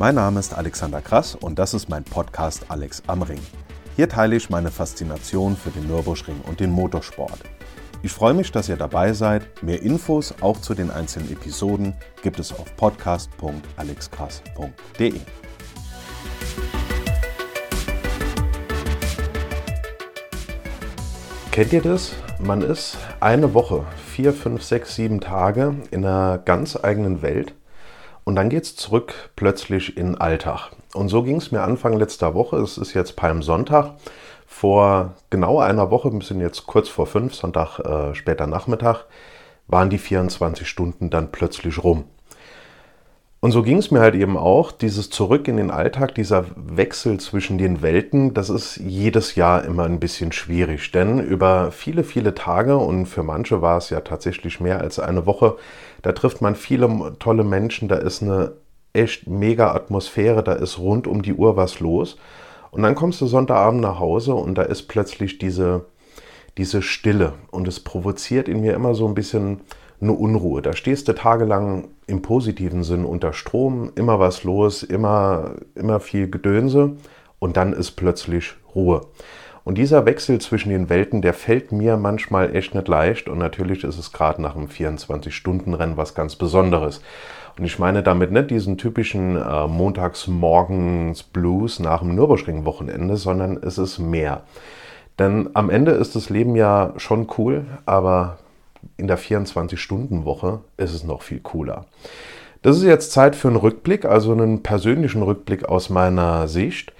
Mein Name ist Alexander Krass und das ist mein Podcast Alex am Ring. Hier teile ich meine Faszination für den Nürburgring und den Motorsport. Ich freue mich, dass ihr dabei seid. Mehr Infos auch zu den einzelnen Episoden gibt es auf podcast.alexkrass.de. Kennt ihr das? Man ist eine Woche, vier, fünf, sechs, sieben Tage in einer ganz eigenen Welt und dann geht es zurück plötzlich in Alltag. Und so ging es mir Anfang letzter Woche. Es ist jetzt Palmsonntag. Vor genau einer Woche, wir sind jetzt kurz vor fünf, Sonntag äh, später Nachmittag, waren die 24 Stunden dann plötzlich rum. Und so ging es mir halt eben auch, dieses Zurück in den Alltag, dieser Wechsel zwischen den Welten, das ist jedes Jahr immer ein bisschen schwierig. Denn über viele, viele Tage und für manche war es ja tatsächlich mehr als eine Woche, da trifft man viele tolle Menschen, da ist eine echt mega Atmosphäre, da ist rund um die Uhr was los. Und dann kommst du Sonntagabend nach Hause und da ist plötzlich diese, diese Stille. Und es provoziert in mir immer so ein bisschen eine Unruhe. Da stehst du tagelang im positiven Sinn unter Strom, immer was los, immer, immer viel Gedönse und dann ist plötzlich Ruhe. Und dieser Wechsel zwischen den Welten, der fällt mir manchmal echt nicht leicht und natürlich ist es gerade nach einem 24-Stunden-Rennen was ganz Besonderes. Und ich meine damit nicht diesen typischen äh, Montagsmorgens-Blues nach dem Nürburgring-Wochenende, sondern es ist mehr. Denn am Ende ist das Leben ja schon cool, aber in der 24-Stunden-Woche ist es noch viel cooler. Das ist jetzt Zeit für einen Rückblick, also einen persönlichen Rückblick aus meiner Sicht.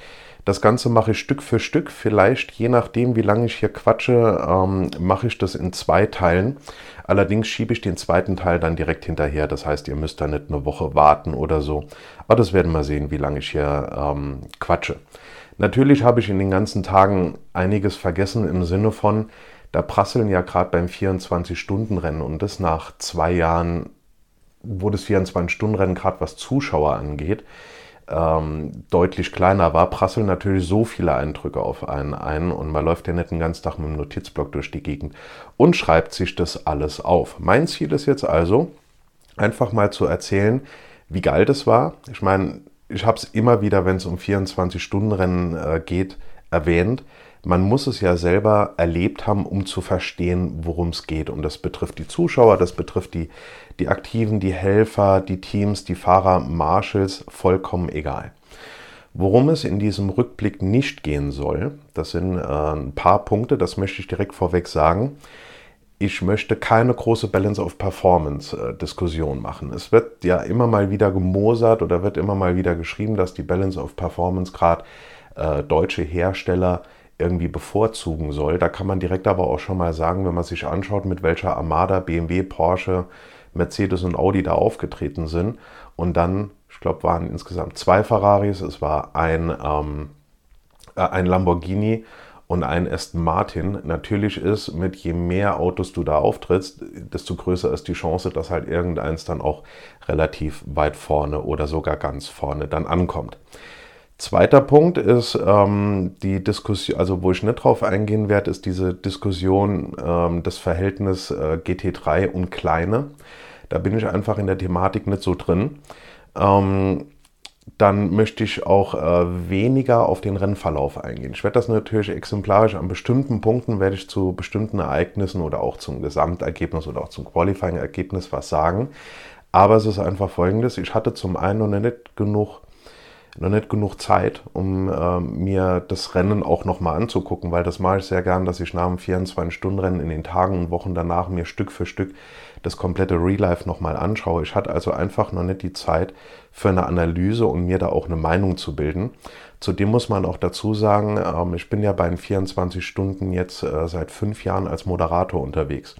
Das Ganze mache ich Stück für Stück. Vielleicht, je nachdem, wie lange ich hier quatsche, ähm, mache ich das in zwei Teilen. Allerdings schiebe ich den zweiten Teil dann direkt hinterher. Das heißt, ihr müsst da nicht eine Woche warten oder so. Aber das werden wir sehen, wie lange ich hier ähm, quatsche. Natürlich habe ich in den ganzen Tagen einiges vergessen im Sinne von, da prasseln ja gerade beim 24-Stunden-Rennen und das nach zwei Jahren, wo das 24-Stunden-Rennen gerade was Zuschauer angeht, ähm, deutlich kleiner war, prasseln natürlich so viele Eindrücke auf einen ein und man läuft ja nicht den ganzen Tag mit dem Notizblock durch die Gegend und schreibt sich das alles auf. Mein Ziel ist jetzt also, einfach mal zu erzählen, wie geil das war. Ich meine, ich habe es immer wieder, wenn es um 24-Stunden-Rennen äh, geht, erwähnt man muss es ja selber erlebt haben, um zu verstehen, worum es geht. Und das betrifft die Zuschauer, das betrifft die, die Aktiven, die Helfer, die Teams, die Fahrer, Marshals, vollkommen egal. Worum es in diesem Rückblick nicht gehen soll, das sind äh, ein paar Punkte, das möchte ich direkt vorweg sagen. Ich möchte keine große Balance of Performance äh, machen. Es wird ja immer mal wieder gemosert oder wird immer mal wieder geschrieben, dass die Balance of Performance gerade äh, deutsche Hersteller irgendwie bevorzugen soll. Da kann man direkt aber auch schon mal sagen, wenn man sich anschaut, mit welcher Armada, BMW, Porsche, Mercedes und Audi da aufgetreten sind. Und dann, ich glaube, waren insgesamt zwei Ferraris, es war ein, ähm, äh, ein Lamborghini und ein Aston Martin. Natürlich ist, mit je mehr Autos du da auftrittst, desto größer ist die Chance, dass halt irgendeins dann auch relativ weit vorne oder sogar ganz vorne dann ankommt. Zweiter Punkt ist ähm, die Diskussion, also wo ich nicht drauf eingehen werde, ist diese Diskussion ähm, des Verhältnis äh, GT3 und Kleine. Da bin ich einfach in der Thematik nicht so drin. Ähm, dann möchte ich auch äh, weniger auf den Rennverlauf eingehen. Ich werde das natürlich exemplarisch an bestimmten Punkten, werde ich zu bestimmten Ereignissen oder auch zum Gesamtergebnis oder auch zum Qualifying-Ergebnis was sagen. Aber es ist einfach folgendes, ich hatte zum einen noch nicht genug noch nicht genug Zeit, um äh, mir das Rennen auch nochmal anzugucken, weil das mache ich sehr gern, dass ich nach dem 24-Stunden-Rennen in den Tagen und Wochen danach mir Stück für Stück das komplette Real Life nochmal anschaue. Ich hatte also einfach noch nicht die Zeit für eine Analyse und mir da auch eine Meinung zu bilden. Zudem muss man auch dazu sagen, ähm, ich bin ja bei den 24 Stunden jetzt äh, seit fünf Jahren als Moderator unterwegs.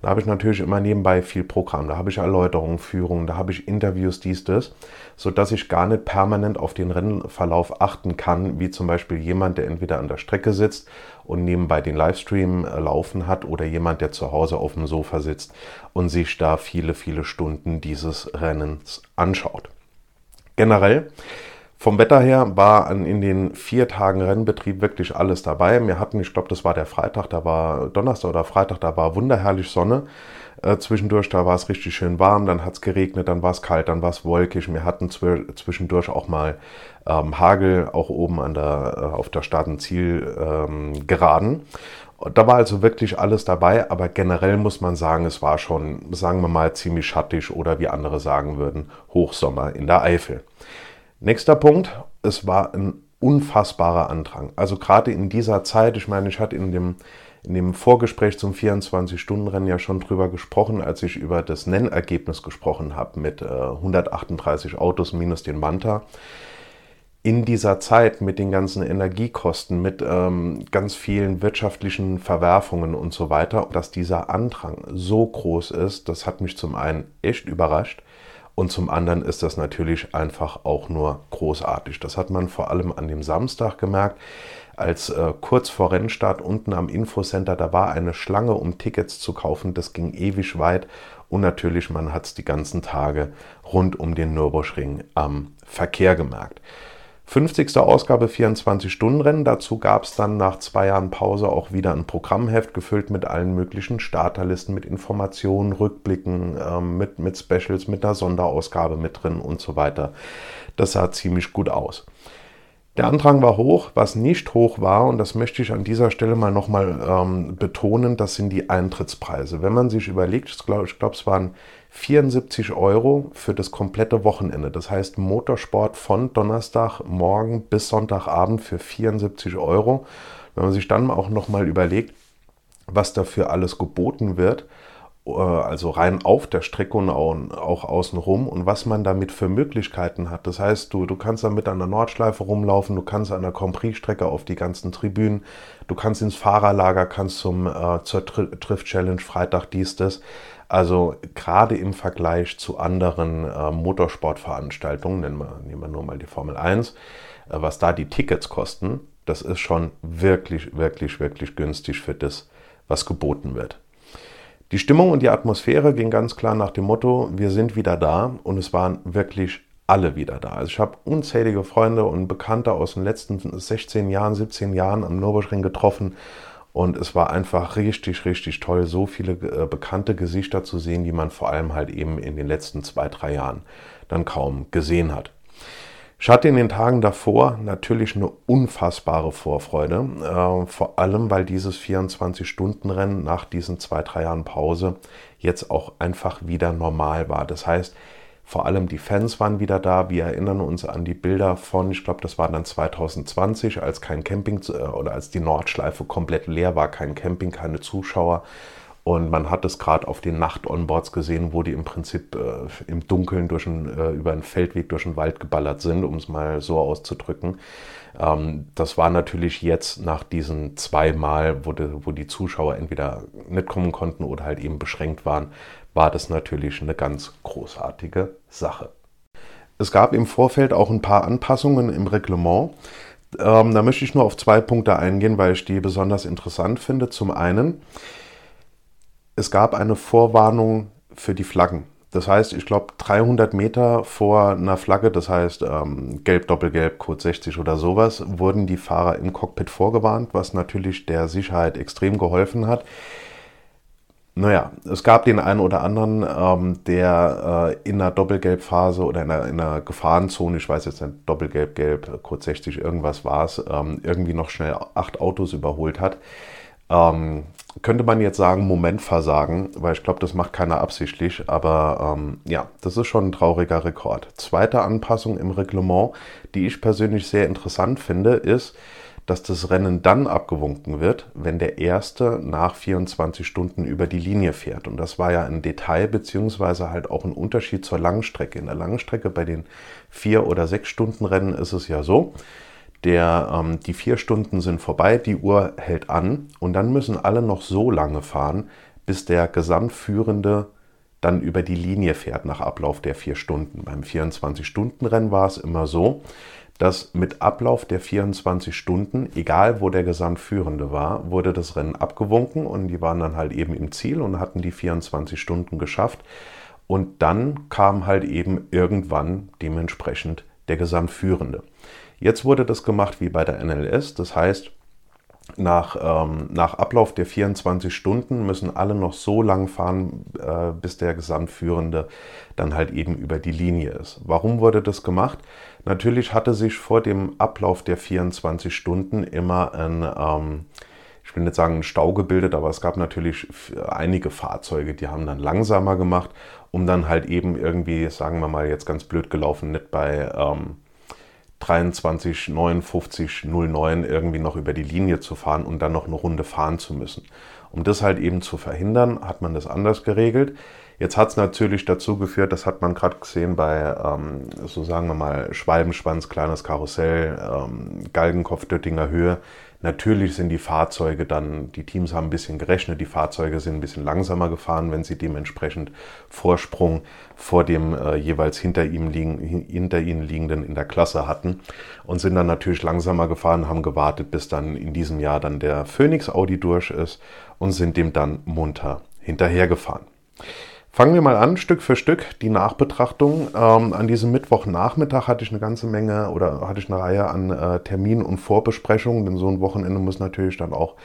Da habe ich natürlich immer nebenbei viel Programm. Da habe ich Erläuterungen, Führungen, da habe ich Interviews, dies, das, sodass ich gar nicht permanent auf den Rennverlauf achten kann, wie zum Beispiel jemand, der entweder an der Strecke sitzt und nebenbei den Livestream äh, laufen hat oder jemand, der zu Hause auf dem Sofa sitzt und sich da viele, viele Stunden dieses Rennens anschaut. Generell Vom Wetter her war in den vier Tagen Rennbetrieb wirklich alles dabei. Wir hatten, ich glaube, das war der Freitag, da war Donnerstag oder Freitag, da war wunderherrlich Sonne. Äh, zwischendurch, da war es richtig schön warm, dann hat es geregnet, dann war es kalt, dann war es wolkig. Wir hatten zwischendurch auch mal ähm, Hagel, auch oben an der, äh, auf der Start- und Zielgeraden. Ähm, da war also wirklich alles dabei, aber generell muss man sagen, es war schon, sagen wir mal, ziemlich schattig oder wie andere sagen würden, Hochsommer in der Eifel. Nächster Punkt, es war ein unfassbarer Andrang. Also gerade in dieser Zeit, ich meine, ich hatte in dem, in dem Vorgespräch zum 24-Stunden-Rennen ja schon drüber gesprochen, als ich über das Nennergebnis gesprochen habe mit äh, 138 Autos minus den Manta. In dieser Zeit mit den ganzen Energiekosten, mit ähm, ganz vielen wirtschaftlichen Verwerfungen und so weiter, dass dieser Andrang so groß ist, das hat mich zum einen echt überrascht. Und zum anderen ist das natürlich einfach auch nur großartig. Das hat man vor allem an dem Samstag gemerkt, als äh, kurz vor Rennstart unten am Infocenter, da war eine Schlange, um Tickets zu kaufen. Das ging ewig weit. Und natürlich, man hat es die ganzen Tage rund um den Nürburgring am Verkehr gemerkt. 50. Ausgabe 24-Stunden-Rennen. Dazu gab es dann nach zwei Jahren Pause auch wieder ein Programmheft gefüllt mit allen möglichen Starterlisten, mit Informationen, Rückblicken, ähm, mit, mit Specials, mit einer Sonderausgabe mit drin und so weiter. Das sah ziemlich gut aus. Der Andrang war hoch. Was nicht hoch war, und das möchte ich an dieser Stelle mal nochmal ähm, betonen, das sind die Eintrittspreise. Wenn man sich überlegt, ich glaube, glaub, es waren 74 Euro für das komplette Wochenende. Das heißt Motorsport von Donnerstagmorgen bis Sonntagabend für 74 Euro. Wenn man sich dann auch nochmal überlegt, was dafür alles geboten wird, äh, also rein auf der Strecke und auch außenrum und was man damit für Möglichkeiten hat. Das heißt, du, du kannst damit an der Nordschleife rumlaufen, du kannst an der Compris-Strecke auf die ganzen Tribünen, du kannst ins Fahrerlager, kannst zum, äh, zur Trift-Challenge Freitag dies, das. Also gerade im Vergleich zu anderen äh, Motorsportveranstaltungen, nehmen wir, nehmen wir nur mal die Formel 1, äh, was da die Tickets kosten, das ist schon wirklich, wirklich, wirklich günstig für das, was geboten wird. Die Stimmung und die Atmosphäre ging ganz klar nach dem Motto, wir sind wieder da und es waren wirklich alle wieder da. Also ich habe unzählige Freunde und Bekannte aus den letzten 16 Jahren, 17 Jahren am Nürburgring getroffen und es war einfach richtig, richtig toll, so viele äh, bekannte Gesichter zu sehen, die man vor allem halt eben in den letzten zwei, drei Jahren dann kaum gesehen hat. Ich hatte in den Tagen davor natürlich eine unfassbare Vorfreude, äh, vor allem weil dieses 24-Stunden-Rennen nach diesen zwei, drei Jahren Pause jetzt auch einfach wieder normal war. Das heißt, vor allem die Fans waren wieder da. Wir erinnern uns an die Bilder von, ich glaube, das war dann 2020, als kein Camping äh, oder als die Nordschleife komplett leer war, kein Camping, keine Zuschauer. Und man hat es gerade auf den Nacht-Onboards gesehen, wo die im Prinzip äh, im Dunkeln durch ein, äh, über einen Feldweg durch den Wald geballert sind, um es mal so auszudrücken. Ähm, das war natürlich jetzt nach diesen zwei Mal, wo, de, wo die Zuschauer entweder nicht kommen konnten oder halt eben beschränkt waren, war das natürlich eine ganz großartige Sache. Es gab im Vorfeld auch ein paar Anpassungen im Reglement. Ähm, da möchte ich nur auf zwei Punkte eingehen, weil ich die besonders interessant finde. Zum einen, es gab eine Vorwarnung für die Flaggen. Das heißt, ich glaube, 300 Meter vor einer Flagge, das heißt ähm, gelb, doppelgelb, Code 60 oder sowas, wurden die Fahrer im Cockpit vorgewarnt, was natürlich der Sicherheit extrem geholfen hat. Naja, es gab den einen oder anderen, ähm, der äh, in einer Doppelgelbphase oder in einer, in einer, Gefahrenzone, ich weiß jetzt nicht, Doppelgelb, Gelb, Code 60, irgendwas war es, ähm, irgendwie noch schnell acht Autos überholt hat. Ähm, könnte man jetzt sagen, Momentversagen, weil ich glaube, das macht keiner absichtlich, aber ähm, ja, das ist schon ein trauriger Rekord. Zweite Anpassung im Reglement, die ich persönlich sehr interessant finde, ist, dass das Rennen dann abgewunken wird, wenn der Erste nach 24 Stunden über die Linie fährt. Und das war ja ein Detail, beziehungsweise halt auch ein Unterschied zur Langstrecke. In der Langstrecke bei den vier oder sechs Stunden Rennen ist es ja so, der, ähm, die vier Stunden sind vorbei, die Uhr hält an und dann müssen alle noch so lange fahren, bis der Gesamtführende dann über die Linie fährt nach Ablauf der vier Stunden. Beim 24-Stunden-Rennen war es immer so, dass mit Ablauf der 24 Stunden, egal wo der Gesamtführende war, wurde das Rennen abgewunken und die waren dann halt eben im Ziel und hatten die 24 Stunden geschafft. Und dann kam halt eben irgendwann dementsprechend der Gesamtführende. Jetzt wurde das gemacht wie bei der NLS, das heißt, nach, ähm, nach Ablauf der 24 Stunden müssen alle noch so lang fahren, äh, bis der Gesamtführende dann halt eben über die Linie ist. Warum wurde das gemacht? Natürlich hatte sich vor dem Ablauf der 24 Stunden immer ein, ähm, ich will nicht sagen ein Stau gebildet, aber es gab natürlich einige Fahrzeuge, die haben dann langsamer gemacht, um dann halt eben irgendwie, sagen wir mal jetzt ganz blöd gelaufen, nicht bei... Ähm, 23, 59, 09 irgendwie noch über die Linie zu fahren und dann noch eine Runde fahren zu müssen. Um das halt eben zu verhindern, hat man das anders geregelt. Jetzt hat es natürlich dazu geführt, das hat man gerade gesehen bei, ähm, so sagen wir mal, Schwalbenschwanz, kleines Karussell, ähm, Galgenkopf, Döttinger Höhe, Natürlich sind die Fahrzeuge dann, die Teams haben ein bisschen gerechnet, die Fahrzeuge sind ein bisschen langsamer gefahren, wenn sie dementsprechend Vorsprung vor dem äh, jeweils hinter, ihm liegen, hinter ihnen liegenden in der Klasse hatten und sind dann natürlich langsamer gefahren, haben gewartet, bis dann in diesem Jahr dann der Phoenix Audi durch ist und sind dem dann munter hinterhergefahren. Fangen wir mal an, Stück für Stück, die Nachbetrachtung. Ähm, an diesem Mittwochnachmittag hatte ich eine ganze Menge oder hatte ich eine Reihe an äh, Terminen und Vorbesprechungen, denn so ein Wochenende muss natürlich dann auch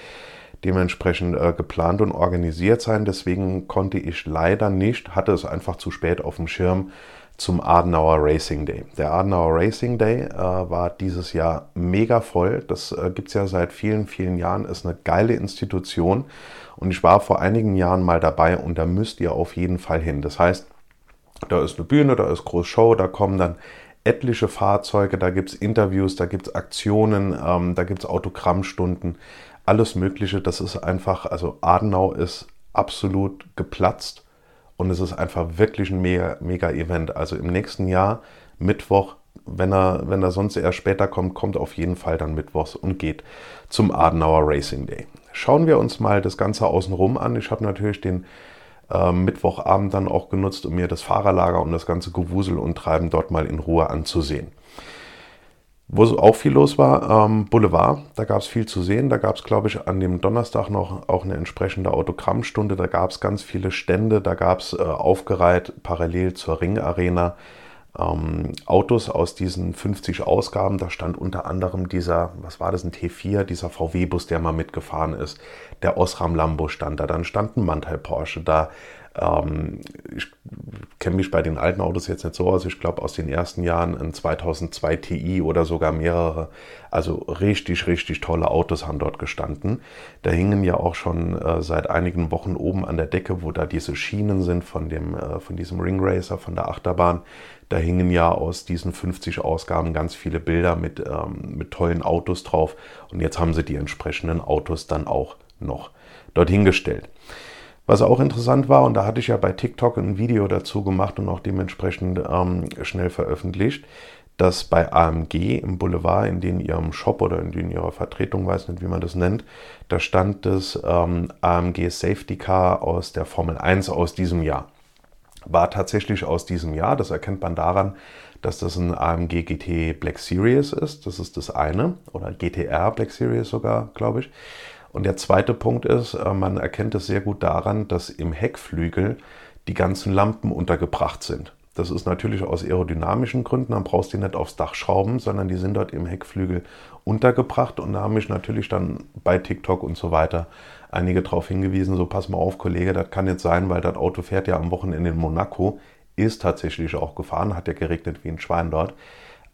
dementsprechend äh, geplant und organisiert sein. Deswegen konnte ich leider nicht, hatte es einfach zu spät auf dem Schirm zum Adenauer Racing Day. Der Adenauer Racing Day äh, war dieses Jahr mega voll. Das äh, gibt es ja seit vielen, vielen Jahren, ist eine geile Institution. Und ich war vor einigen Jahren mal dabei und da müsst ihr auf jeden Fall hin. Das heißt, da ist eine Bühne, da ist große Show, da kommen dann etliche Fahrzeuge, da gibt es Interviews, da gibt es Aktionen, ähm, da gibt es Autogrammstunden, alles Mögliche. Das ist einfach, also Adenau ist absolut geplatzt und es ist einfach wirklich ein mega, mega Event. Also im nächsten Jahr, Mittwoch, wenn er, wenn er sonst eher später kommt, kommt auf jeden Fall dann Mittwochs und geht zum Adenauer Racing Day. Schauen wir uns mal das Ganze außenrum an. Ich habe natürlich den äh, Mittwochabend dann auch genutzt, um mir das Fahrerlager und das ganze Gewusel und Treiben dort mal in Ruhe anzusehen. Wo auch viel los war, ähm, Boulevard, da gab es viel zu sehen. Da gab es, glaube ich, an dem Donnerstag noch auch eine entsprechende Autogrammstunde. Da gab es ganz viele Stände, da gab es äh, aufgereiht parallel zur Ringarena ähm, Autos aus diesen 50 Ausgaben. Da stand unter anderem dieser, was war das, ein T4, dieser VW-Bus, der mal mitgefahren ist. Der Osram Lambo stand da. Dann stand ein Mantel Porsche da. Ähm, ich kenne mich bei den alten Autos jetzt nicht so aus. Ich glaube, aus den ersten Jahren ein 2002 Ti oder sogar mehrere. Also richtig, richtig tolle Autos haben dort gestanden. Da hingen ja auch schon äh, seit einigen Wochen oben an der Decke, wo da diese Schienen sind von, dem, äh, von diesem Ring Racer, von der Achterbahn. Da hingen ja aus diesen 50 Ausgaben ganz viele Bilder mit, ähm, mit tollen Autos drauf. Und jetzt haben sie die entsprechenden Autos dann auch noch dorthin gestellt. Was auch interessant war, und da hatte ich ja bei TikTok ein Video dazu gemacht und auch dementsprechend ähm, schnell veröffentlicht, dass bei AMG im Boulevard, in den ihrem Shop oder in den ihrer Vertretung, weiß nicht, wie man das nennt, da stand das ähm, AMG Safety Car aus der Formel 1 aus diesem Jahr. War tatsächlich aus diesem Jahr, das erkennt man daran, dass das ein AMG GT Black Series ist. Das ist das eine. Oder GTR Black Series sogar, glaube ich. Und der zweite Punkt ist, äh, man erkennt es sehr gut daran, dass im Heckflügel die ganzen Lampen untergebracht sind. Das ist natürlich aus aerodynamischen Gründen, dann brauchst du die nicht aufs Dach schrauben, sondern die sind dort im Heckflügel untergebracht. Und da haben mich natürlich dann bei TikTok und so weiter einige darauf hingewiesen, so pass mal auf, Kollege, das kann jetzt sein, weil das Auto fährt ja am Wochenende in Monaco, ist tatsächlich auch gefahren, hat ja geregnet wie ein Schwein dort.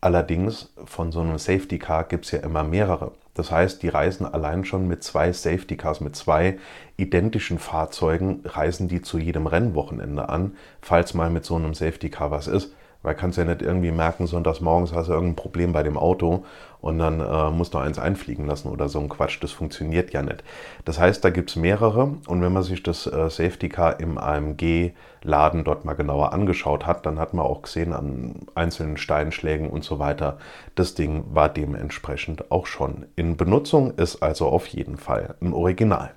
Allerdings von so einem Safety Car gibt es ja immer mehrere. Das heißt, die reisen allein schon mit zwei Safety Cars, mit zwei identischen Fahrzeugen, reisen die zu jedem Rennwochenende an, falls mal mit so einem Safety Car was ist. Weil kannst ja nicht irgendwie merken, sonntags morgens hast du irgendein Problem bei dem Auto und dann äh, musst du eins einfliegen lassen oder so ein Quatsch. Das funktioniert ja nicht. Das heißt, da gibt es mehrere und wenn man sich das äh, Safety Car im AMG-Laden dort mal genauer angeschaut hat, dann hat man auch gesehen an einzelnen Steinschlägen und so weiter, das Ding war dementsprechend auch schon in Benutzung, ist also auf jeden Fall ein Original.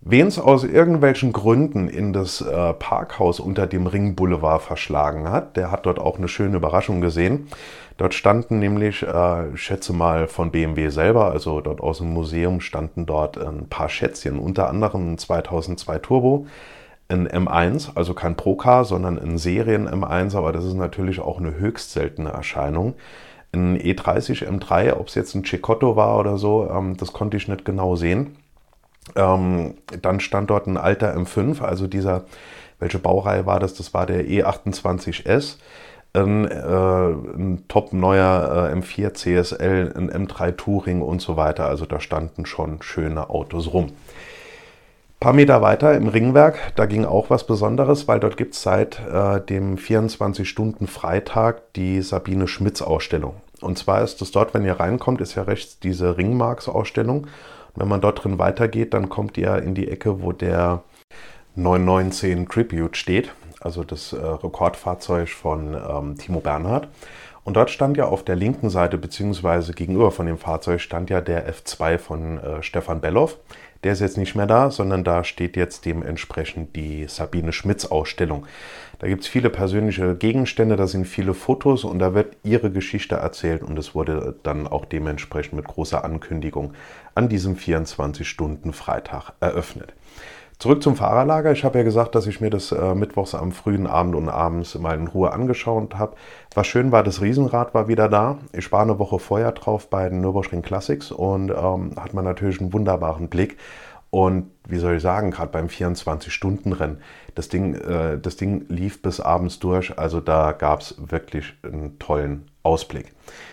Wen es aus irgendwelchen Gründen in das äh, Parkhaus unter dem Ringboulevard verschlagen hat, der hat dort auch eine schöne Überraschung gesehen. Dort standen nämlich, äh, schätze mal von BMW selber, also dort aus dem Museum standen dort ein paar Schätzchen, unter anderem ein 2002 Turbo, ein M1, also kein Procar, sondern ein Serien M1, aber das ist natürlich auch eine höchst seltene Erscheinung. Ein E30 M3, ob es jetzt ein Cecotto war oder so, ähm, das konnte ich nicht genau sehen. Ähm, dann stand dort ein alter M5, also dieser, welche Baureihe war das? Das war der E28S. Ein, äh, ein top neuer äh, M4 CSL, ein M3 Touring und so weiter. Also da standen schon schöne Autos rum. Ein paar Meter weiter im Ringwerk, da ging auch was Besonderes, weil dort gibt es seit äh, dem 24-Stunden-Freitag die Sabine Schmitz-Ausstellung. Und zwar ist es dort, wenn ihr reinkommt, ist ja rechts diese Ringmarks-Ausstellung. Wenn man dort drin weitergeht, dann kommt ihr in die Ecke, wo der 919 Tribute steht, also das äh, Rekordfahrzeug von ähm, Timo Bernhard. Und dort stand ja auf der linken Seite, beziehungsweise gegenüber von dem Fahrzeug, stand ja der F2 von äh, Stefan Belloff. Der ist jetzt nicht mehr da, sondern da steht jetzt dementsprechend die Sabine Schmitz Ausstellung. Da gibt es viele persönliche Gegenstände, da sind viele Fotos und da wird ihre Geschichte erzählt und es wurde dann auch dementsprechend mit großer Ankündigung an diesem 24-Stunden-Freitag eröffnet. Zurück zum Fahrerlager. Ich habe ja gesagt, dass ich mir das äh, mittwochs am frühen Abend und abends mal in Ruhe angeschaut habe. Was schön war, das Riesenrad war wieder da. Ich war eine Woche vorher drauf bei den Nürburgring Classics und ähm, hat man natürlich einen wunderbaren Blick. Und wie soll ich sagen, gerade beim 24-Stunden-Rennen, das, äh, das Ding lief bis abends durch. Also da gab es wirklich einen tollen Ausblick.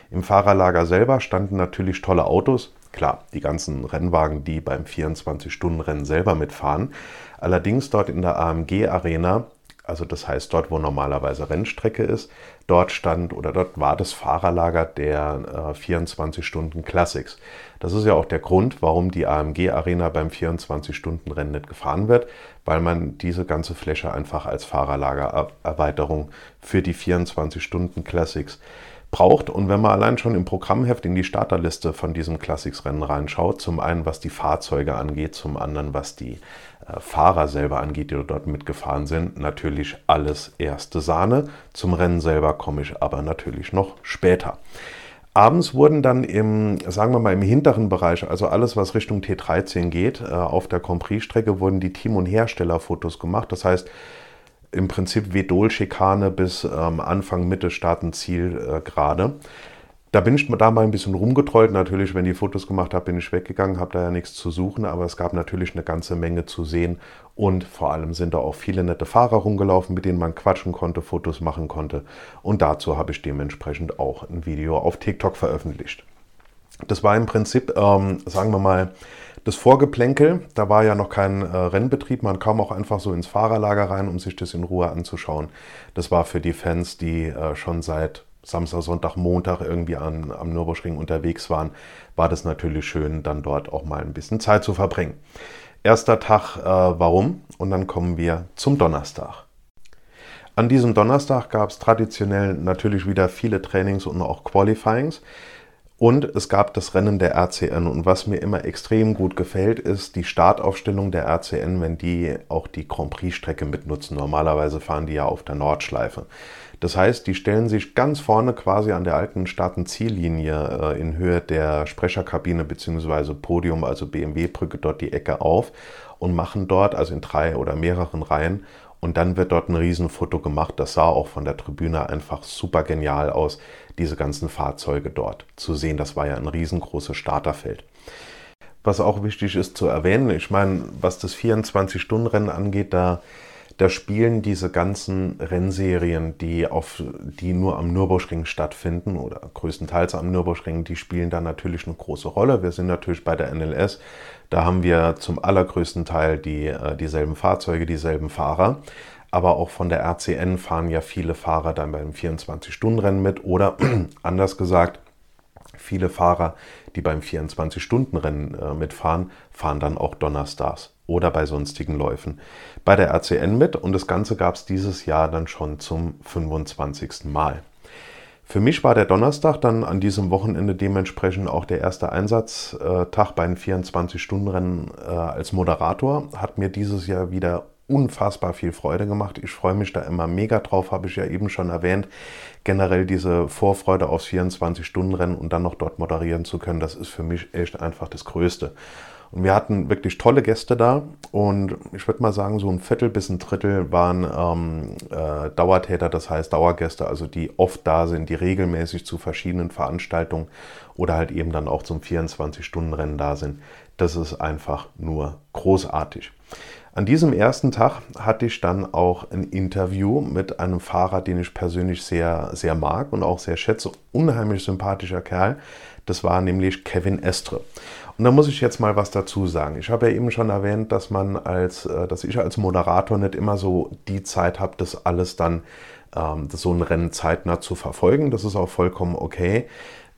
Im Fahrerlager selber standen natürlich tolle Autos. Klar, die ganzen Rennwagen, die beim 24-Stunden-Rennen selber mitfahren. Allerdings dort in der AMG-Arena, also das heißt dort, wo normalerweise Rennstrecke ist, dort stand oder dort war das Fahrerlager der äh, 24 Stunden Classics. Das ist ja auch der Grund, warum die AMG Arena beim 24 Stunden Rennen nicht gefahren wird, weil man diese ganze Fläche einfach als Fahrerlagererweiterung für die 24 Stunden Classics braucht. Und wenn man allein schon im Programmheft in die Starterliste von diesem Classics-Rennen reinschaut, zum einen was die Fahrzeuge angeht, zum anderen was die äh, Fahrer selber angeht, die dort mitgefahren sind, natürlich alles erste Sahne. Zum Rennen selber komme ich aber natürlich noch später. Abends wurden dann im, sagen wir mal, im hinteren Bereich, also alles, was Richtung T13 geht, äh, auf der Compris-Strecke wurden die Team- und Herstellerfotos gemacht. Das heißt, im Prinzip Vedol-Schikane bis ähm, Anfang, Mitte, Starten, Ziel äh, gerade. Da bin ich da mal ein bisschen rumgetrollt. Natürlich, wenn ich Fotos gemacht habe, bin ich weggegangen, habe da ja nichts zu suchen, aber es gab natürlich eine ganze Menge zu sehen und vor allem sind da auch viele nette Fahrer rumgelaufen, mit denen man quatschen konnte, Fotos machen konnte und dazu habe ich dementsprechend auch ein Video auf TikTok veröffentlicht. Das war im Prinzip, ähm, sagen wir mal, das Vorgeplänkel, da war ja noch kein äh, Rennbetrieb, man kam auch einfach so ins Fahrerlager rein, um sich das in Ruhe anzuschauen. Das war für die Fans, die äh, schon seit Samstag, Sonntag, Montag irgendwie an, am Nürburgring unterwegs waren, war das natürlich schön, dann dort auch mal ein bisschen Zeit zu verbringen. Erster Tag, äh, warum? Und dann kommen wir zum Donnerstag. An diesem Donnerstag gab es traditionell natürlich wieder viele Trainings und auch Qualifyings. Und es gab das Rennen der RCN. Und was mir immer extrem gut gefällt, ist die Startaufstellung der RCN, wenn die auch die Grand Prix-Strecke mitnutzen. Normalerweise fahren die ja auf der Nordschleife. Das heißt, die stellen sich ganz vorne quasi an der alten Start- Ziellinie äh, in Höhe der Sprecherkabine bzw. Podium, also BMW-Brücke, dort die Ecke auf und machen dort, also in drei oder mehreren Reihen, und dann wird dort ein Riesenfoto gemacht. Das sah auch von der Tribüne einfach super genial aus, diese ganzen Fahrzeuge dort zu sehen. Das war ja ein riesengroßes Starterfeld. Was auch wichtig ist zu erwähnen, ich meine, was das 24-Stunden-Rennen angeht, da, da spielen diese ganzen Rennserien, die, auf, die nur am Nürburgring stattfinden oder größtenteils am Nürburgring, die spielen da natürlich eine große Rolle. Wir sind natürlich bei der NLS da haben wir zum allergrößten Teil die, äh, dieselben Fahrzeuge, dieselben Fahrer. Aber auch von der RCN fahren ja viele Fahrer dann beim 24-Stunden-Rennen mit. Oder anders gesagt, viele Fahrer, die beim 24-Stunden-Rennen äh, mitfahren, fahren dann auch donnerstags oder bei sonstigen Läufen bei der RCN mit. Und das Ganze gab es dieses Jahr dann schon zum 25. Mal. Für mich war der Donnerstag dann an diesem Wochenende dementsprechend auch der erste Einsatztag bei den 24-Stunden-Rennen äh, als Moderator. Hat mir dieses Jahr wieder unfassbar viel Freude gemacht. Ich freue mich da immer mega drauf, habe ich ja eben schon erwähnt. Generell diese Vorfreude aufs 24-Stunden-Rennen und dann noch dort moderieren zu können, das ist für mich echt einfach das Größte. Und wir hatten wirklich tolle Gäste da und ich würde mal sagen, so ein Viertel bis ein Drittel waren ähm, äh, Dauertäter, das heißt Dauergäste, also die oft da sind, die regelmäßig zu verschiedenen Veranstaltungen oder halt eben dann auch zum 24-Stunden-Rennen da sind. Das ist einfach nur großartig. An diesem ersten Tag hatte ich dann auch ein Interview mit einem Fahrer, den ich persönlich sehr, sehr mag und auch sehr schätze. Unheimlich sympathischer Kerl. Das war nämlich Kevin Estre. Und da muss ich jetzt mal was dazu sagen. Ich habe ja eben schon erwähnt, dass man als, äh, dass ich als Moderator nicht immer so die Zeit habe, das alles dann, ähm, so ein Rennen zeitnah zu verfolgen. Das ist auch vollkommen okay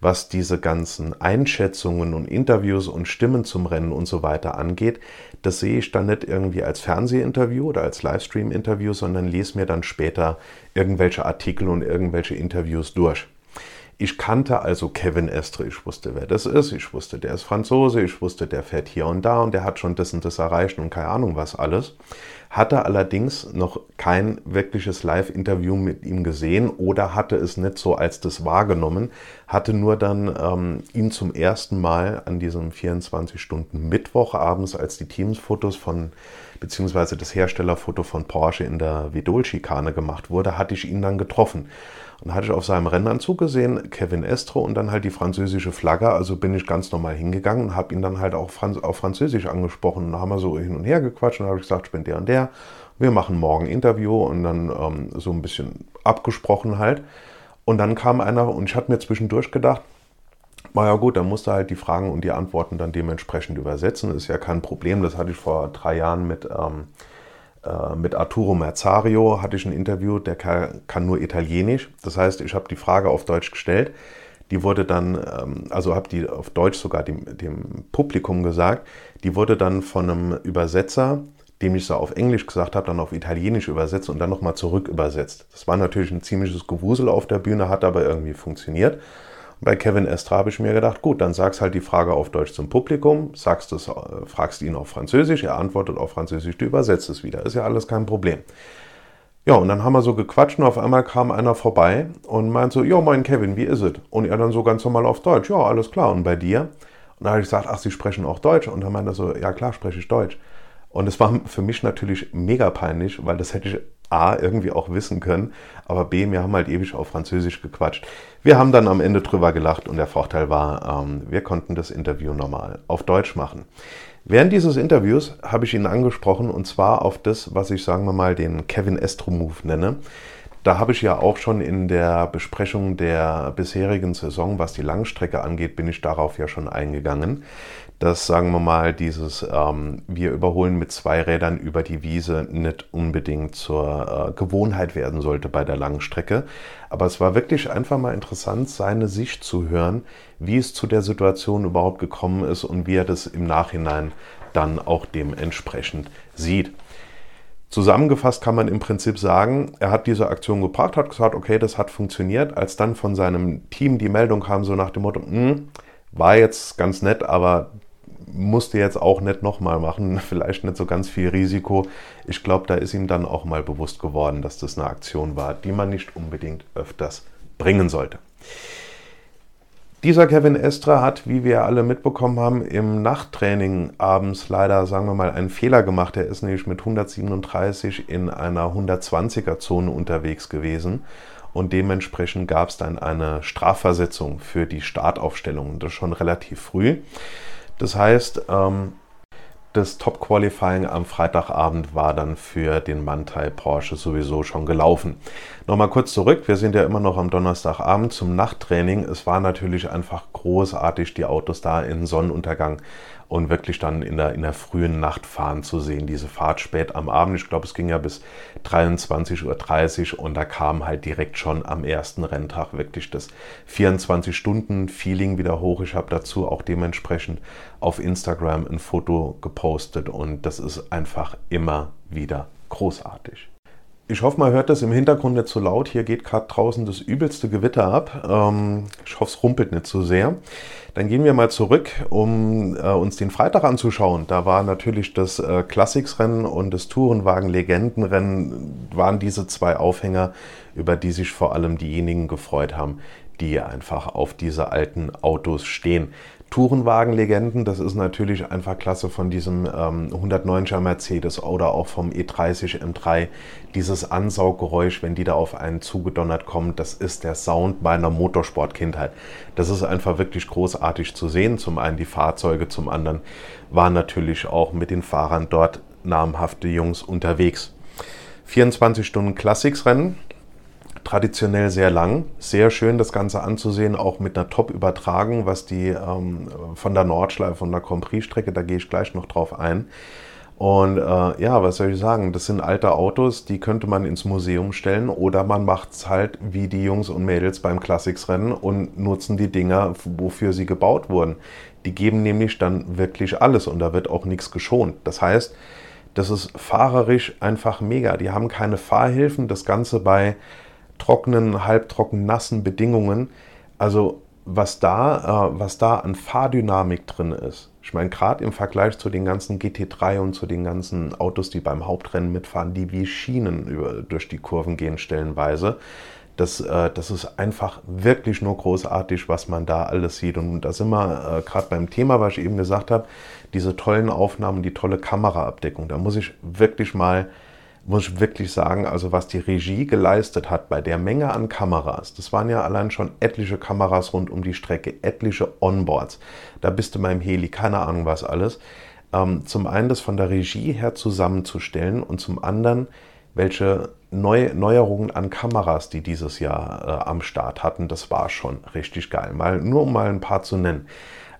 was diese ganzen Einschätzungen und Interviews und Stimmen zum Rennen und so weiter angeht, das sehe ich dann nicht irgendwie als Fernsehinterview oder als Livestream-Interview, sondern lese mir dann später irgendwelche Artikel und irgendwelche Interviews durch. Ich kannte also Kevin Estre, ich wusste, wer das ist, ich wusste, der ist Franzose, ich wusste, der fährt hier und da und der hat schon das und das erreicht und keine Ahnung was alles. Hatte allerdings noch kein wirkliches Live-Interview mit ihm gesehen oder hatte es nicht so als das wahrgenommen, hatte nur dann ähm, ihn zum ersten Mal an diesem 24-Stunden-Mittwoch abends, als die Teams-Fotos von, beziehungsweise das Herstellerfoto von Porsche in der Vedol-Schikane gemacht wurde, hatte ich ihn dann getroffen. Und hatte ich auf seinem Rennanzug gesehen, Kevin Estro und dann halt die französische Flagge. Also bin ich ganz normal hingegangen und habe ihn dann halt auch Franz auf Französisch angesprochen. Und da haben wir so hin und her gequatscht und habe ich gesagt, ich bin der und der. Wir machen morgen Interview und dann ähm, so ein bisschen abgesprochen halt. Und dann kam einer und ich hatte mir zwischendurch gedacht, na ja gut, dann musst du halt die Fragen und die Antworten dann dementsprechend übersetzen. Ist ja kein Problem. Das hatte ich vor drei Jahren mit ähm, äh, mit Arturo Merzario hatte ich ein Interview, der kann, kann nur Italienisch. Das heißt, ich habe die Frage auf Deutsch gestellt. Die wurde dann, ähm, also habe die auf Deutsch sogar dem, dem Publikum gesagt, die wurde dann von einem Übersetzer, dem ich so auf Englisch gesagt habe, dann auf Italienisch übersetzt und dann nochmal zurück übersetzt. Das war natürlich ein ziemliches Gewusel auf der Bühne, hat aber irgendwie funktioniert. Bei Kevin Estra habe ich mir gedacht, gut, dann sagst halt die Frage auf Deutsch zum Publikum, sagst es, äh, fragst ihn auf Französisch, er antwortet auf Französisch, du übersetzt es wieder. Ist ja alles kein Problem. Ja, und dann haben wir so gequatscht und auf einmal kam einer vorbei und meint so, ja, mein Kevin, wie ist es? Und er dann so ganz normal auf Deutsch, ja, alles klar. Und bei dir? Und dann habe ich gesagt, ach, Sie sprechen auch Deutsch? Und dann meinte er so, ja klar, spreche ich Deutsch. Und es war für mich natürlich mega peinlich, weil das hätte ich A irgendwie auch wissen können, aber B, wir haben halt ewig auf Französisch gequatscht. Wir haben dann am Ende drüber gelacht und der Vorteil war, ähm, wir konnten das Interview normal auf Deutsch machen. Während dieses Interviews habe ich ihn angesprochen und zwar auf das, was ich sagen wir mal den Kevin Estro Move nenne. Da habe ich ja auch schon in der Besprechung der bisherigen Saison, was die Langstrecke angeht, bin ich darauf ja schon eingegangen dass, sagen wir mal, dieses ähm, Wir überholen mit zwei Rädern über die Wiese nicht unbedingt zur äh, Gewohnheit werden sollte bei der langen Strecke. Aber es war wirklich einfach mal interessant, seine Sicht zu hören, wie es zu der Situation überhaupt gekommen ist und wie er das im Nachhinein dann auch dementsprechend sieht. Zusammengefasst kann man im Prinzip sagen, er hat diese Aktion geparkt, hat gesagt, okay, das hat funktioniert. Als dann von seinem Team die Meldung kam, so nach dem Motto, hm, war jetzt ganz nett, aber musste jetzt auch nicht nochmal machen, vielleicht nicht so ganz viel Risiko. Ich glaube, da ist ihm dann auch mal bewusst geworden, dass das eine Aktion war, die man nicht unbedingt öfters bringen sollte. Dieser Kevin Estra hat, wie wir alle mitbekommen haben, im Nachttraining abends leider, sagen wir mal, einen Fehler gemacht. Er ist nämlich mit 137 in einer 120er Zone unterwegs gewesen und dementsprechend gab es dann eine Strafversetzung für die Startaufstellung. Das schon relativ früh. Das heißt, ähm, das Top-Qualifying am Freitagabend war dann für den Mantai Porsche sowieso schon gelaufen. Nochmal kurz zurück, wir sind ja immer noch am Donnerstagabend zum Nachttraining. Es war natürlich einfach großartig, die Autos da in Sonnenuntergang und wirklich dann in der, in der frühen Nacht fahren zu sehen. Diese Fahrt spät am Abend, ich glaube, es ging ja bis 23.30 Uhr und da kam halt direkt schon am ersten Renntag wirklich das 24-Stunden-Feeling wieder hoch. Ich habe dazu auch dementsprechend auf Instagram ein Foto gepostet und das ist einfach immer wieder großartig. Ich hoffe, man hört das im Hintergrund nicht zu so laut. Hier geht gerade draußen das übelste Gewitter ab. Ähm, ich hoffe, es rumpelt nicht zu so sehr. Dann gehen wir mal zurück, um äh, uns den Freitag anzuschauen. Da war natürlich das äh, Classics-Rennen und das Tourenwagen-Legendenrennen, waren diese zwei Aufhänger, über die sich vor allem diejenigen gefreut haben, die einfach auf diese alten Autos stehen. Tourenwagen-Legenden, das ist natürlich einfach klasse von diesem ähm, 109er Mercedes oder auch vom E30 M3. Dieses Ansauggeräusch, wenn die da auf einen zugedonnert kommen, das ist der Sound meiner Motorsportkindheit. Das ist einfach wirklich großartig zu sehen. Zum einen die Fahrzeuge, zum anderen waren natürlich auch mit den Fahrern dort namhafte Jungs unterwegs. 24 Stunden Classics-Rennen, traditionell sehr lang. Sehr schön, das Ganze anzusehen, auch mit einer Top-Übertragung, was die ähm, von der Nordschleife, von der Grand Prix-Strecke, da gehe ich gleich noch drauf ein. Und äh, ja, was soll ich sagen? Das sind alte Autos, die könnte man ins Museum stellen oder man macht es halt wie die Jungs und Mädels beim Classics-Rennen und nutzen die Dinger, wofür sie gebaut wurden. Die geben nämlich dann wirklich alles und da wird auch nichts geschont. Das heißt, das ist fahrerisch einfach mega. Die haben keine Fahrhilfen, das Ganze bei trockenen, halbtrocken, nassen Bedingungen. Also was da, äh, was da an Fahrdynamik drin ist. Ich meine, gerade im Vergleich zu den ganzen GT3 und zu den ganzen Autos, die beim Hauptrennen mitfahren, die wie Schienen über, durch die Kurven gehen stellenweise. Das, äh, das ist einfach wirklich nur großartig, was man da alles sieht. Und da sind wir äh, gerade beim Thema, was ich eben gesagt habe, diese tollen Aufnahmen, die tolle Kameraabdeckung. Da muss ich wirklich mal muss ich wirklich sagen, also was die Regie geleistet hat bei der Menge an Kameras, das waren ja allein schon etliche Kameras rund um die Strecke, etliche Onboards. Da bist du beim Heli, keine Ahnung was alles. Ähm, zum einen das von der Regie her zusammenzustellen und zum anderen, welche Neu Neuerungen an Kameras, die dieses Jahr äh, am Start hatten, das war schon richtig geil. Mal, nur um mal ein paar zu nennen.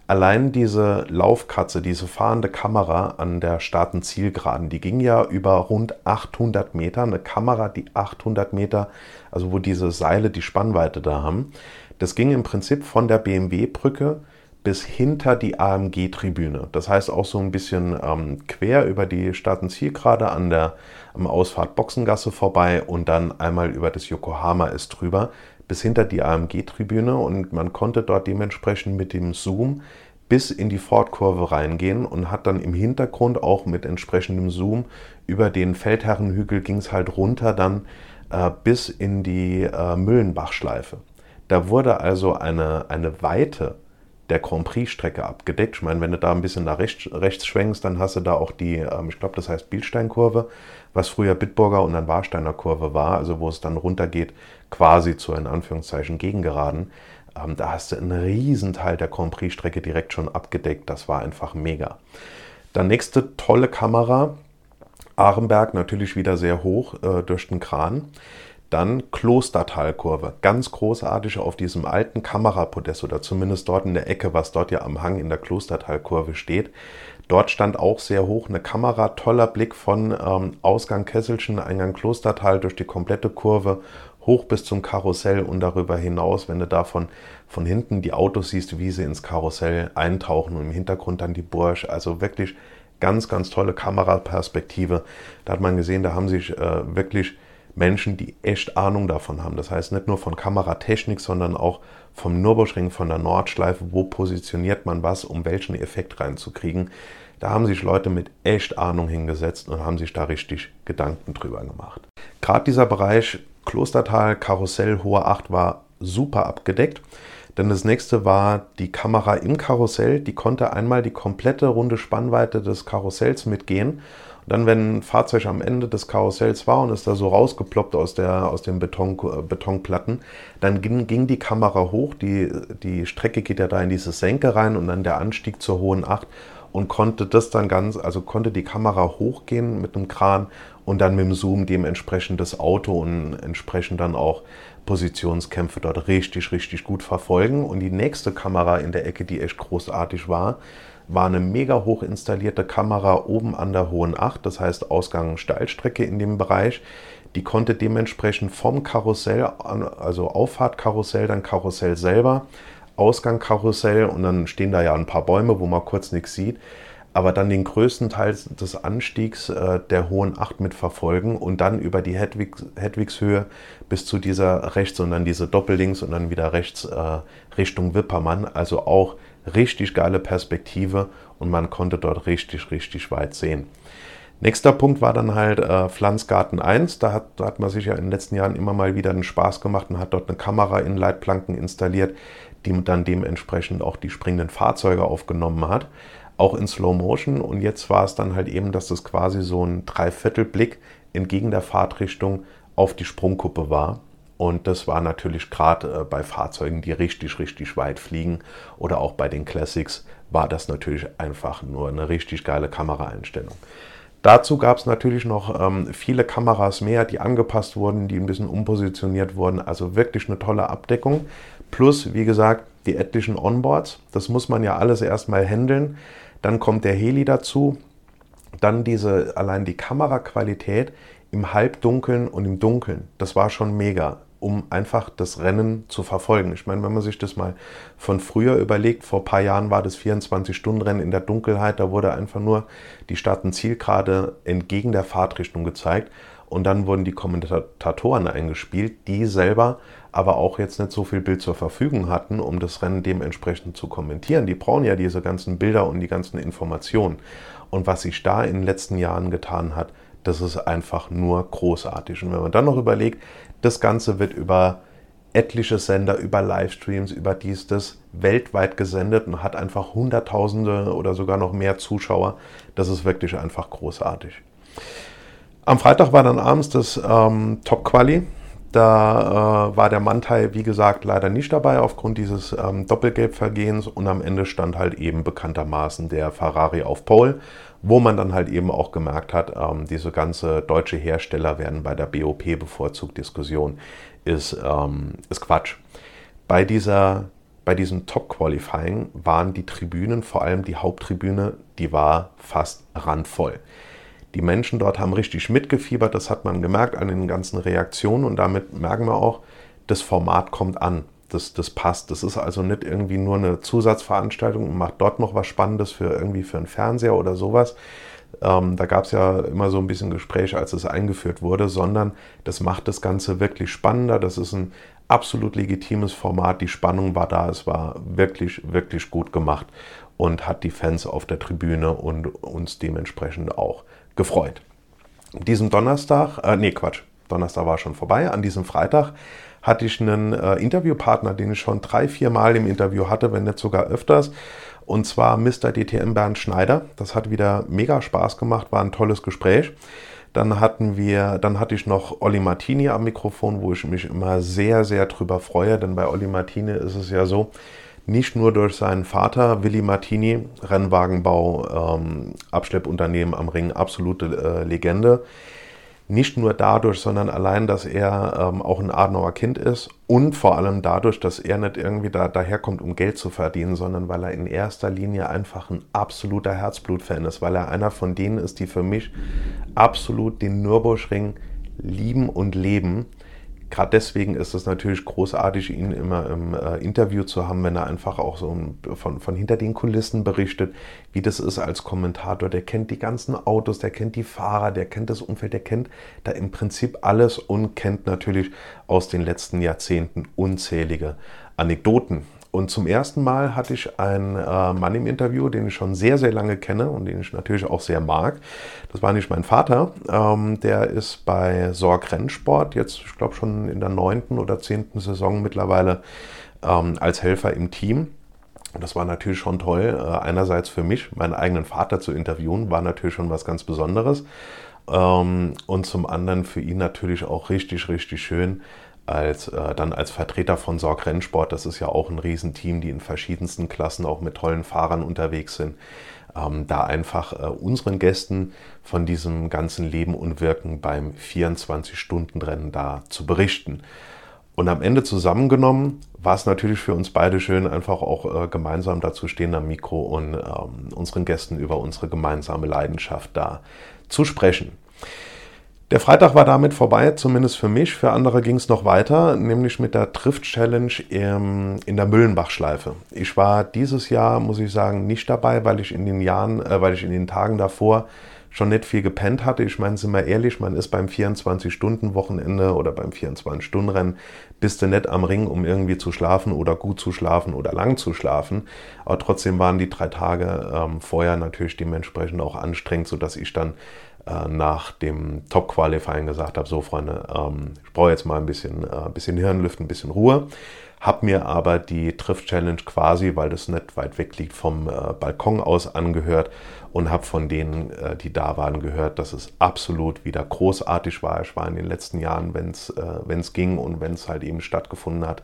Allein diese Laufkatze, diese fahrende Kamera an der Staaten-Zielgeraden, die ging ja über rund 800 Meter. Eine Kamera, die 800 Meter, also wo diese Seile die Spannweite da haben. Das ging im Prinzip von der BMW-Brücke bis hinter die AMG-Tribüne. Das heißt auch so ein bisschen ähm, quer über die Staaten-Zielgerade an der am Ausfahrt Boxengasse vorbei und dann einmal über das Yokohama ist drüber bis hinter die AMG-Tribüne und man konnte dort dementsprechend mit dem Zoom bis in die Ford-Kurve reingehen und hat dann im Hintergrund auch mit entsprechendem Zoom über den Feldherrenhügel ging es halt runter dann äh, bis in die äh, Müllenbachschleife. Da wurde also eine, eine Weite der Grand Prix-Strecke abgedeckt. Ich meine, wenn du da ein bisschen nach rechts, rechts schwenkst, dann hast du da auch die, ähm, ich glaube, das heißt Bielstein-Kurve, was früher Bitburger und dann Warsteiner Kurve war, also wo es dann runtergeht, quasi zu in Anführungszeichen Gegengeraden. Ähm, da hast du einen riesen Teil der Grand Prix-Strecke direkt schon abgedeckt. Das war einfach mega. Dann nächste tolle Kamera. Arenberg natürlich wieder sehr hoch äh, durch den Kran. Dann Klostertalkurve, ganz großartig auf diesem alten Kamerapodest oder zumindest dort in der Ecke, was dort ja am Hang in der Klostertalkurve steht. Dort stand auch sehr hoch eine Kamera, toller Blick von ähm, Ausgang Kesselchen, Eingang Klostertal durch die komplette Kurve hoch bis zum Karussell und darüber hinaus, wenn du davon von hinten die Autos siehst, wie sie ins Karussell eintauchen und im Hintergrund dann die Bursch. Also wirklich ganz, ganz tolle Kameraperspektive. Da hat man gesehen, da haben sich äh, wirklich Menschen, die echt Ahnung davon haben. Das heißt nicht nur von Kameratechnik, sondern auch vom Nürburgring, von der Nordschleife, wo positioniert man was, um welchen Effekt reinzukriegen. Da haben sich Leute mit echt Ahnung hingesetzt und haben sich da richtig Gedanken drüber gemacht. Gerade dieser Bereich Klostertal, Karussell, Hohe Acht war super abgedeckt. Denn das nächste war die Kamera im Karussell. Die konnte einmal die komplette runde Spannweite des Karussells mitgehen dann, wenn ein Fahrzeug am Ende des Karussells war und ist da so rausgeploppt aus, der, aus den Beton, äh, Betonplatten, dann ging, ging, die Kamera hoch. Die, die Strecke geht ja da in diese Senke rein und dann der Anstieg zur hohen Acht und konnte das dann ganz, also konnte die Kamera hochgehen mit einem Kran und dann mit dem Zoom dementsprechend das Auto und entsprechend dann auch Positionskämpfe dort richtig, richtig gut verfolgen. Und die nächste Kamera in der Ecke, die echt großartig war, war eine mega hoch installierte Kamera oben an der Hohen Acht, das heißt Ausgang Steilstrecke in dem Bereich. Die konnte dementsprechend vom Karussell, also Auffahrtkarussell, dann Karussell selber, Ausgang Karussell und dann stehen da ja ein paar Bäume, wo man kurz nichts sieht, aber dann den größten Teil des Anstiegs äh, der Hohen Acht mitverfolgen und dann über die Hedwig, Hedwigshöhe bis zu dieser rechts und dann diese Doppellinks und dann wieder rechts äh, Richtung Wippermann. Also auch richtig geile Perspektive und man konnte dort richtig, richtig weit sehen. Nächster Punkt war dann halt äh, Pflanzgarten 1. Da hat, da hat man sich ja in den letzten Jahren immer mal wieder einen Spaß gemacht und hat dort eine Kamera in Leitplanken installiert, die dann dementsprechend auch die springenden Fahrzeuge aufgenommen hat. Auch in Slow Motion. Und jetzt war es dann halt eben, dass das quasi so ein Dreiviertelblick entgegen der Fahrtrichtung auf die Sprungkuppe war. Und das war natürlich gerade äh, bei Fahrzeugen, die richtig, richtig weit fliegen oder auch bei den Classics, war das natürlich einfach nur eine richtig geile Kameraeinstellung. Dazu gab es natürlich noch ähm, viele Kameras mehr, die angepasst wurden, die ein bisschen umpositioniert wurden. Also wirklich eine tolle Abdeckung. Plus, wie gesagt, die etlichen Onboards. Das muss man ja alles erstmal handeln. Dann kommt der Heli dazu. Dann diese, allein die Kameraqualität im Halbdunkeln und im Dunkeln. Das war schon mega um einfach das Rennen zu verfolgen. Ich meine, wenn man sich das mal von früher überlegt, vor ein paar Jahren war das 24-Stunden-Rennen in der Dunkelheit, da wurde einfach nur die Startenzielgerade entgegen der Fahrtrichtung gezeigt und dann wurden die Kommentatoren eingespielt, die selber aber auch jetzt nicht so viel Bild zur Verfügung hatten, um das Rennen dementsprechend zu kommentieren. Die brauchen ja diese ganzen Bilder und die ganzen Informationen. Und was sich da in den letzten Jahren getan hat, das ist einfach nur großartig. Und wenn man dann noch überlegt, das Ganze wird über etliche Sender, über Livestreams, über dies, das weltweit gesendet und hat einfach Hunderttausende oder sogar noch mehr Zuschauer. Das ist wirklich einfach großartig. Am Freitag war dann abends das ähm, Top Quali. Da äh, war der Mantai, wie gesagt, leider nicht dabei aufgrund dieses ähm, Doppelgelbvergehens und am Ende stand halt eben bekanntermaßen der Ferrari auf Pole wo man dann halt eben auch gemerkt hat, ähm, diese ganze deutsche Hersteller werden bei der BOP bevorzugt Diskussion ist, ähm, ist Quatsch. Bei, dieser, bei diesem Top-Qualifying waren die Tribünen, vor allem die Haupttribüne, die war fast randvoll. Die Menschen dort haben richtig mitgefiebert, das hat man gemerkt an den ganzen Reaktionen und damit merken wir auch, das Format kommt an das, das passt. Das ist also nicht irgendwie nur eine Zusatzveranstaltung und macht dort noch was Spannendes für irgendwie für einen Fernseher oder sowas. Ähm, da gab es ja immer so ein bisschen Gespräche, als es eingeführt wurde, sondern das macht das Ganze wirklich spannender. Das ist ein absolut legitimes Format. Die Spannung war da. Es war wirklich, wirklich gut gemacht und hat die Fans auf der Tribüne und uns dementsprechend auch gefreut. Diesen Donnerstag, äh, nee, Quatsch, Donnerstag war schon vorbei. An diesem Freitag hatte ich einen äh, Interviewpartner, den ich schon drei, vier Mal im Interview hatte, wenn nicht sogar öfters. Und zwar Mr. DTM Bernd Schneider. Das hat wieder mega Spaß gemacht, war ein tolles Gespräch. Dann hatten wir, dann hatte ich noch Olli Martini am Mikrofon, wo ich mich immer sehr, sehr drüber freue, denn bei Olli Martini ist es ja so, nicht nur durch seinen Vater Willi Martini, Rennwagenbau, ähm, Abschleppunternehmen am Ring, absolute äh, Legende nicht nur dadurch, sondern allein, dass er ähm, auch ein Adenauer Kind ist und vor allem dadurch, dass er nicht irgendwie da, daherkommt, um Geld zu verdienen, sondern weil er in erster Linie einfach ein absoluter Herzblutfan ist, weil er einer von denen ist, die für mich absolut den Nürburgring lieben und leben gerade deswegen ist es natürlich großartig, ihn immer im äh, Interview zu haben, wenn er einfach auch so von, von hinter den Kulissen berichtet, wie das ist als Kommentator. Der kennt die ganzen Autos, der kennt die Fahrer, der kennt das Umfeld, der kennt da im Prinzip alles und kennt natürlich aus den letzten Jahrzehnten unzählige Anekdoten. Und zum ersten Mal hatte ich einen äh, Mann im Interview, den ich schon sehr, sehr lange kenne und den ich natürlich auch sehr mag. Das war nicht mein Vater. Ähm, der ist bei Sorg Rennsport jetzt, ich glaube, schon in der neunten oder zehnten Saison mittlerweile ähm, als Helfer im Team. Und das war natürlich schon toll. Äh, einerseits für mich, meinen eigenen Vater zu interviewen, war natürlich schon was ganz Besonderes. Ähm, und zum anderen für ihn natürlich auch richtig, richtig schön, als äh, dann als Vertreter von Sorg Rennsport, das ist ja auch ein Riesenteam, die in verschiedensten Klassen auch mit tollen Fahrern unterwegs sind, ähm, da einfach äh, unseren Gästen von diesem ganzen Leben und Wirken beim 24-Stunden-Rennen da zu berichten. Und am Ende zusammengenommen war es natürlich für uns beide schön, einfach auch äh, gemeinsam dazu stehen am Mikro und ähm, unseren Gästen über unsere gemeinsame Leidenschaft da zu sprechen. Der Freitag war damit vorbei, zumindest für mich. Für andere ging es noch weiter, nämlich mit der Trift-Challenge in der Müllenbach-Schleife. Ich war dieses Jahr, muss ich sagen, nicht dabei, weil ich in den Jahren, äh, weil ich in den Tagen davor schon nicht viel gepennt hatte. Ich meine, sind wir ehrlich, man ist beim 24-Stunden-Wochenende oder beim 24-Stunden-Rennen, bist du nicht am Ring, um irgendwie zu schlafen oder gut zu schlafen oder lang zu schlafen. Aber trotzdem waren die drei Tage ähm, vorher natürlich dementsprechend auch anstrengend, sodass ich dann äh, nach dem Top-Qualifying gesagt habe, so Freunde, ähm, ich brauche jetzt mal ein bisschen, äh, bisschen Hirnlüften, ein bisschen Ruhe. Habe mir aber die Triff-Challenge quasi, weil das nicht weit weg liegt, vom äh, Balkon aus angehört und habe von denen, äh, die da waren, gehört, dass es absolut wieder großartig war. Ich war in den letzten Jahren, wenn es äh, ging und wenn es halt eben stattgefunden hat,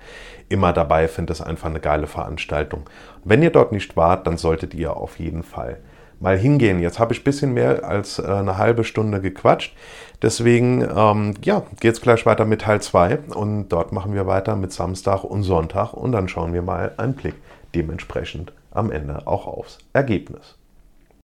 immer dabei. Finde es einfach eine geile Veranstaltung. Wenn ihr dort nicht wart, dann solltet ihr auf jeden Fall mal hingehen. Jetzt habe ich ein bisschen mehr als äh, eine halbe Stunde gequatscht. Deswegen, ähm, ja, geht es gleich weiter mit Teil 2 und dort machen wir weiter mit Samstag und Sonntag und dann schauen wir mal einen Blick dementsprechend am Ende auch aufs Ergebnis.